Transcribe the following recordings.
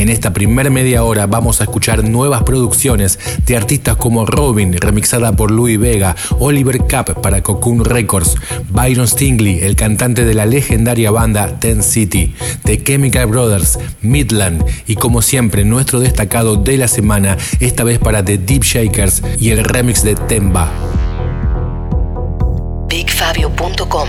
En esta primera media hora vamos a escuchar nuevas producciones de artistas como Robin, remixada por Louis Vega, Oliver Kapp para Cocoon Records, Byron Stingley, el cantante de la legendaria banda Ten City, The Chemical Brothers, Midland y como siempre nuestro destacado de la semana, esta vez para The Deep Shakers y el remix de Temba. BigFabio.com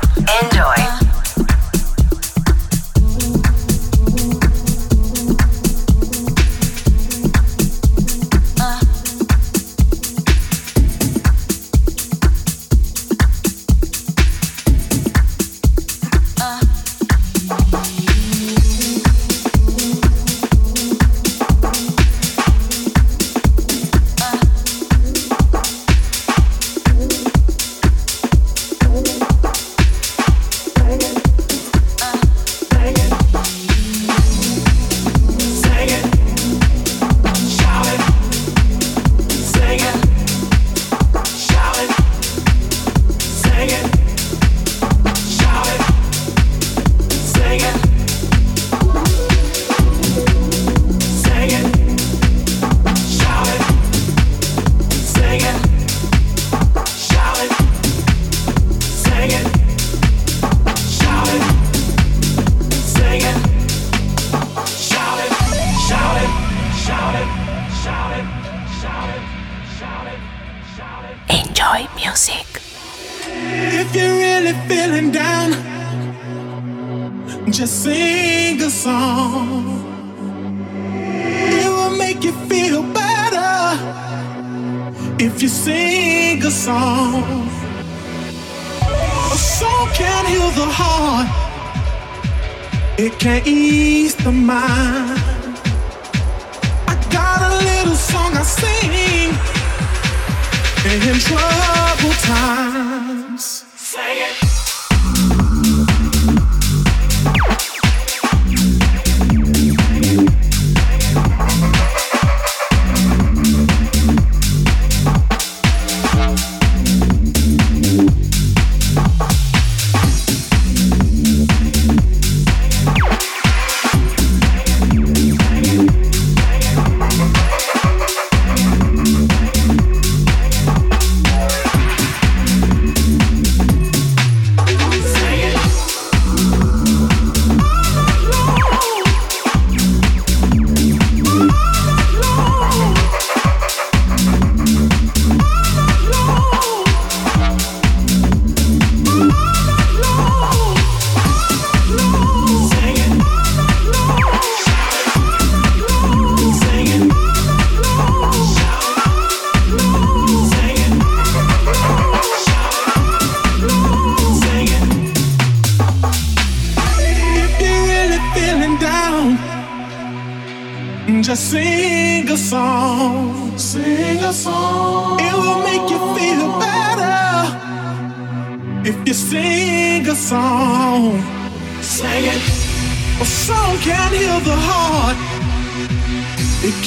Just sing a song. It will make you feel better if you sing a song. A song can heal the heart. It can ease the mind. I got a little song I sing in troubled times.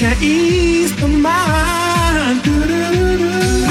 can ease the mind. Doo -doo -doo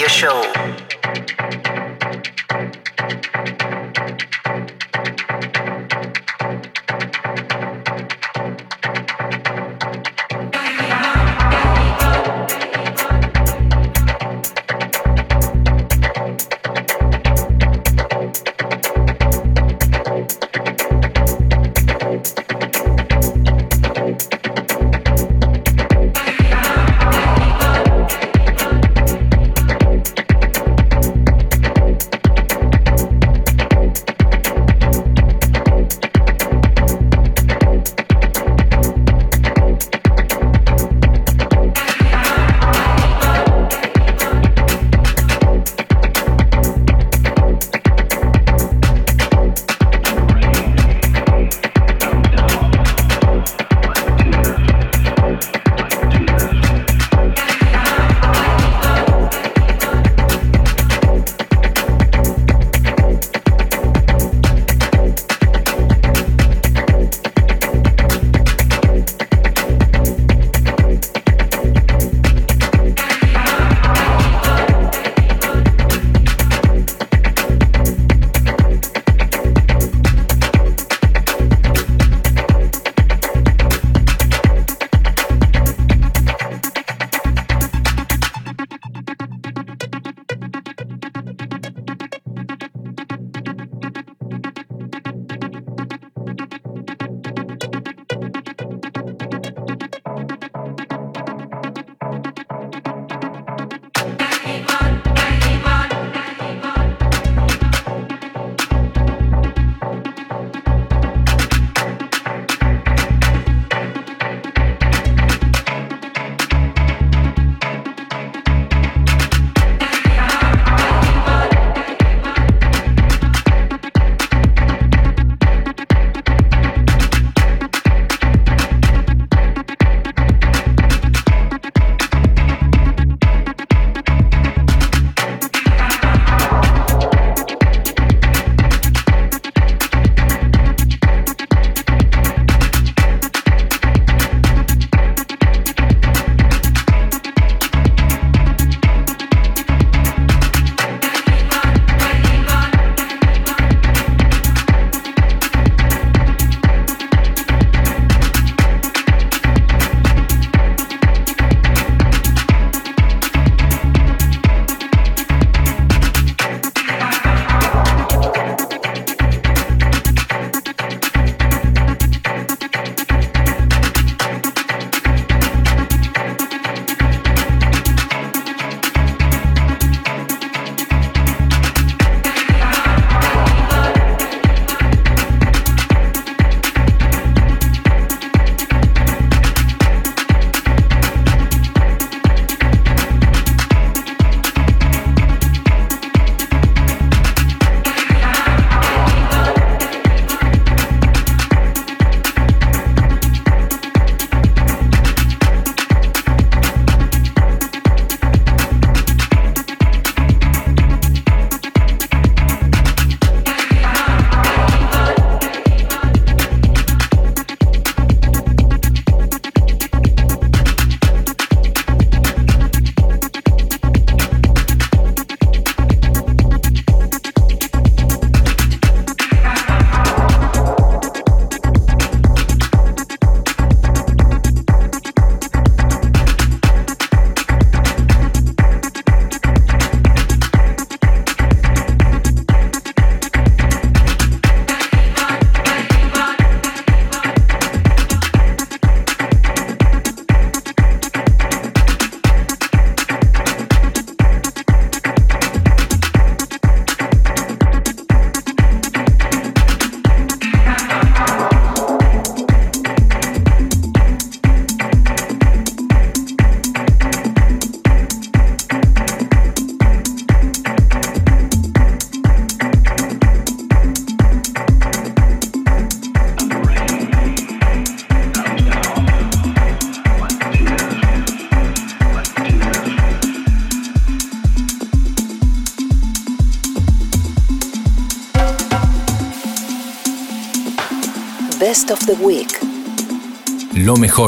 Radio Show.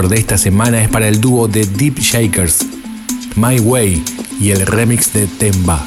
De esta semana es para el dúo de Deep Shakers, My Way y el remix de Temba.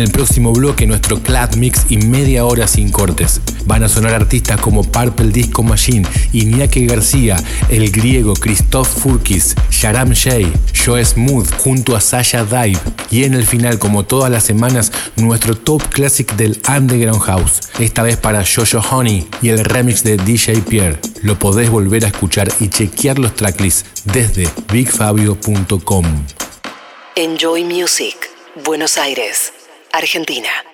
el próximo bloque nuestro Clad Mix y media hora sin cortes. Van a sonar artistas como Purple Disco Machine, Iñaki García, el griego Christoph Furkis, Sharam Shea, Joe Smooth junto a Sasha Dive y en el final, como todas las semanas, nuestro top classic del Underground House, esta vez para Jojo Honey y el remix de DJ Pierre. Lo podés volver a escuchar y chequear los tracklists desde bigfabio.com. Enjoy Music, Buenos Aires, Argentina.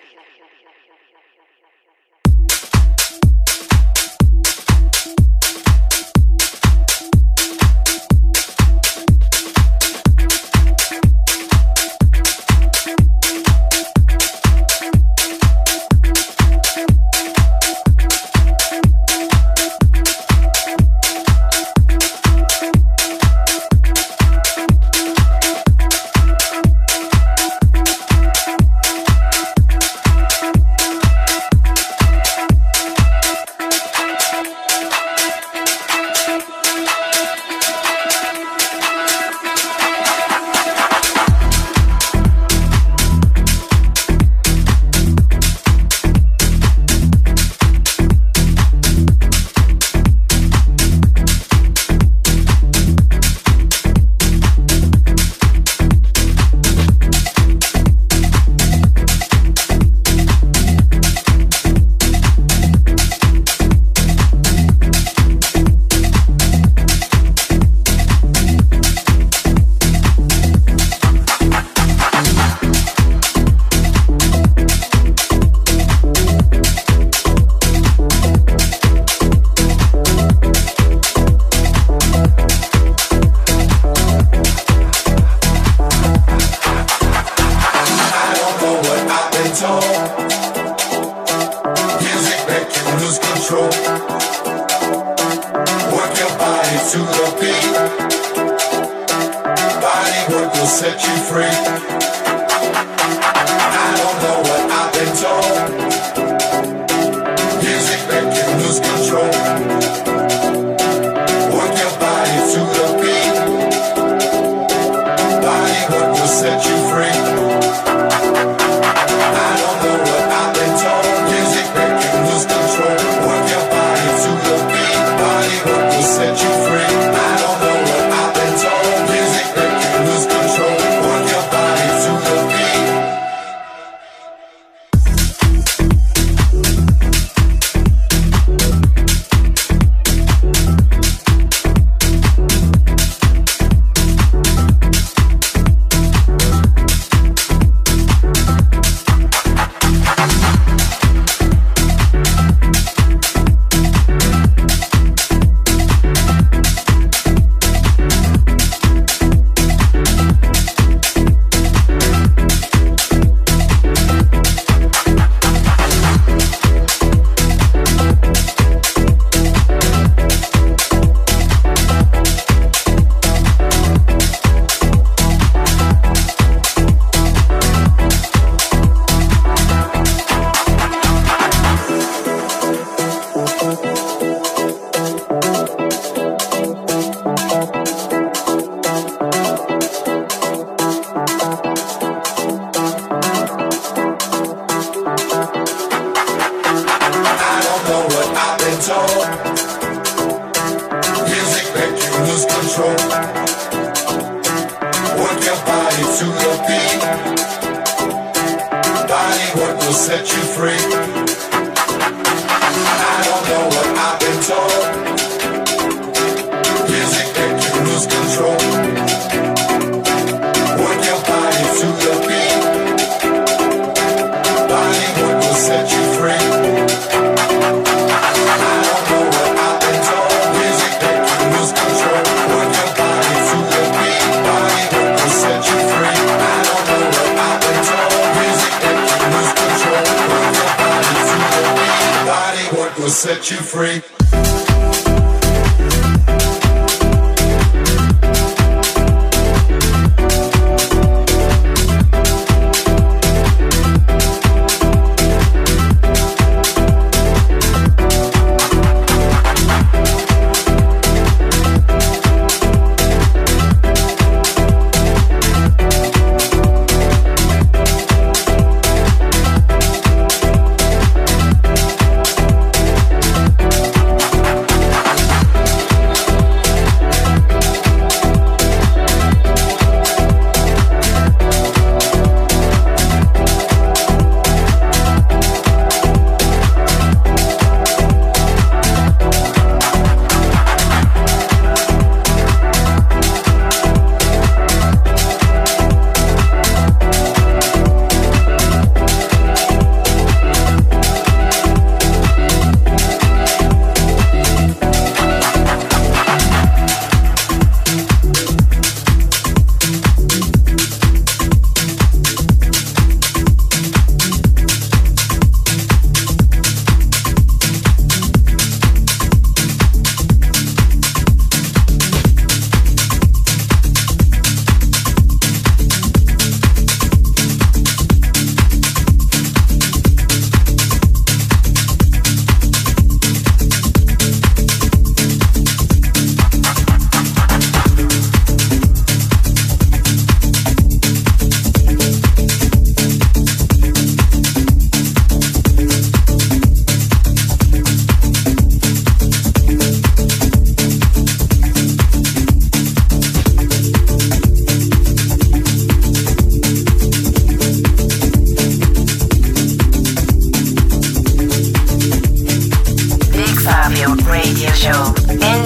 show.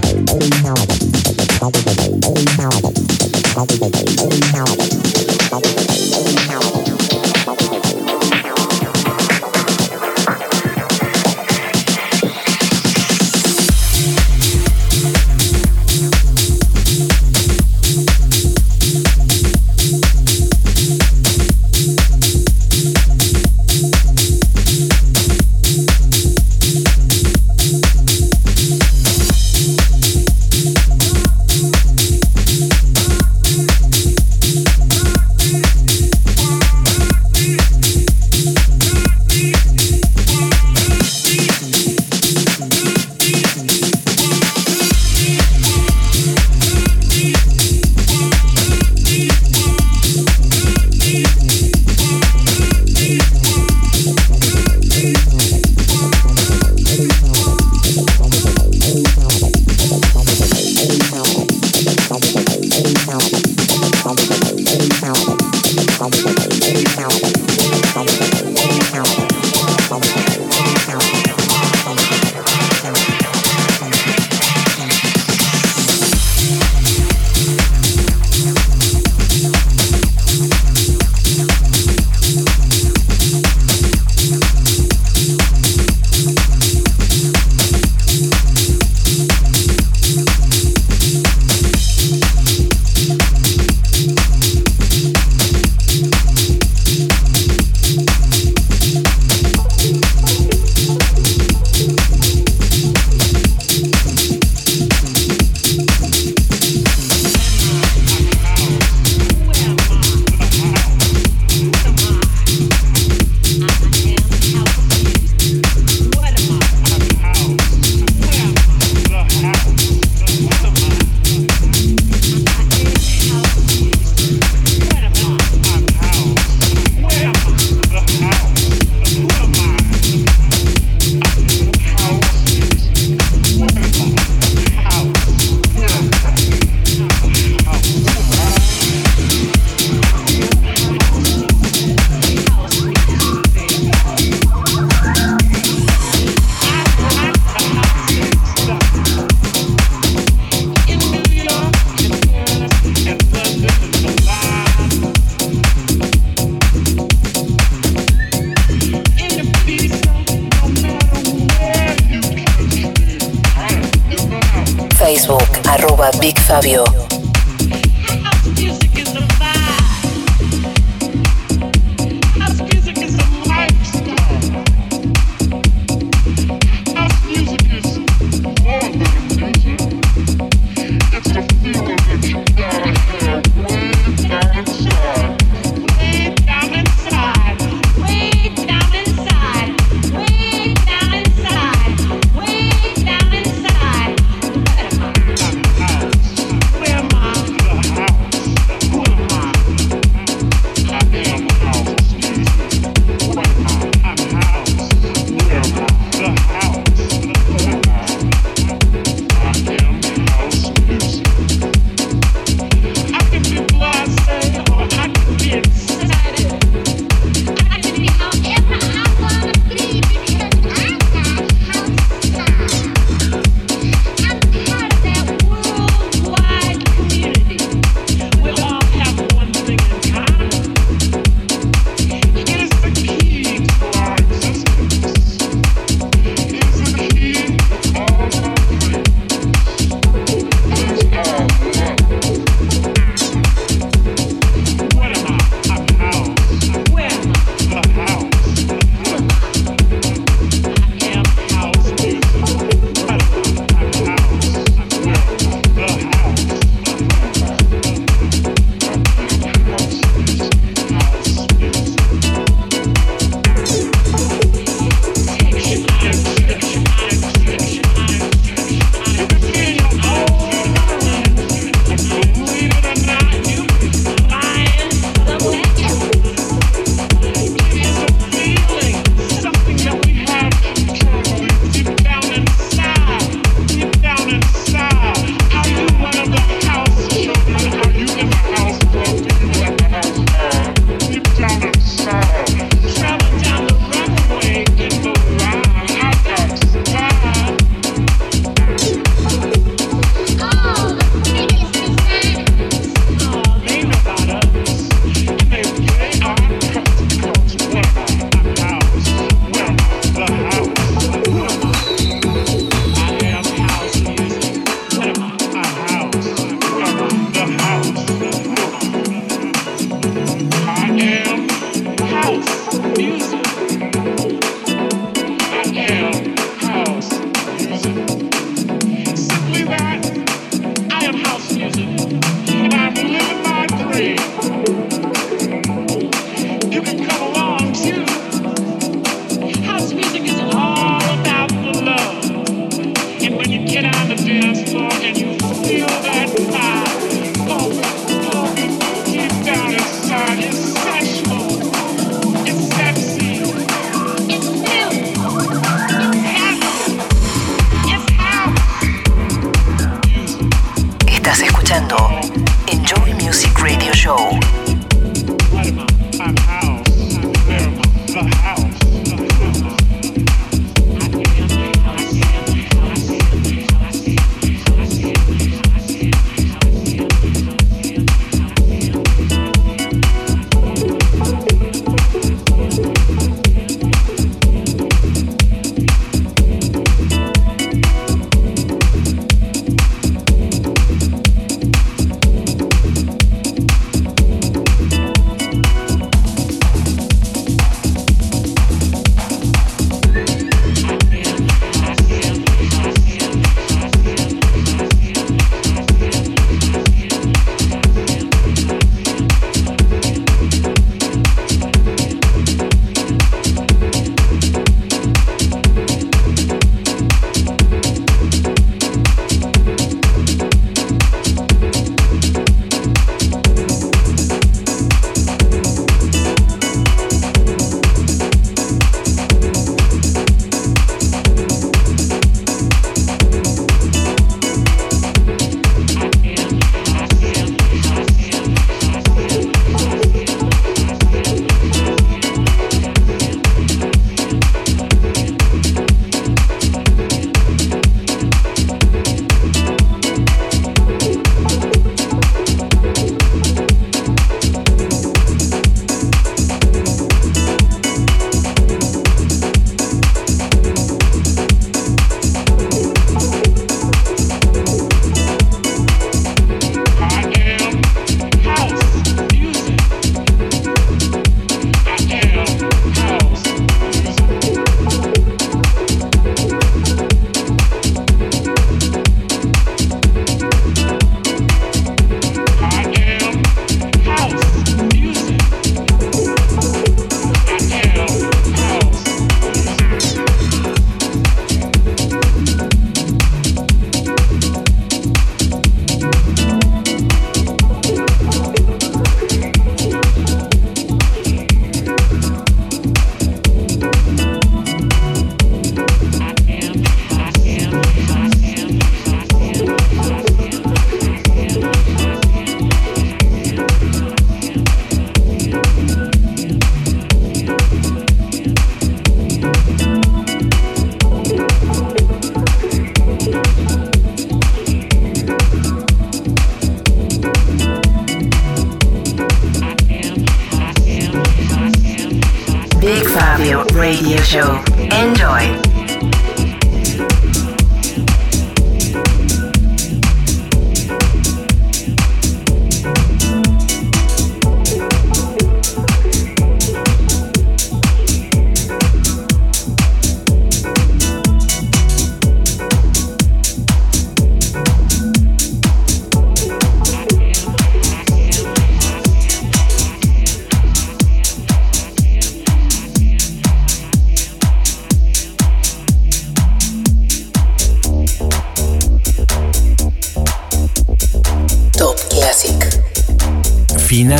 Fabio.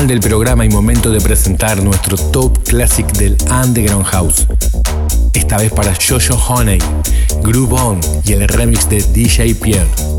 Del programa y momento de presentar nuestro top classic del Underground House. Esta vez para Jojo Honey, Groove On y el remix de DJ Pierre.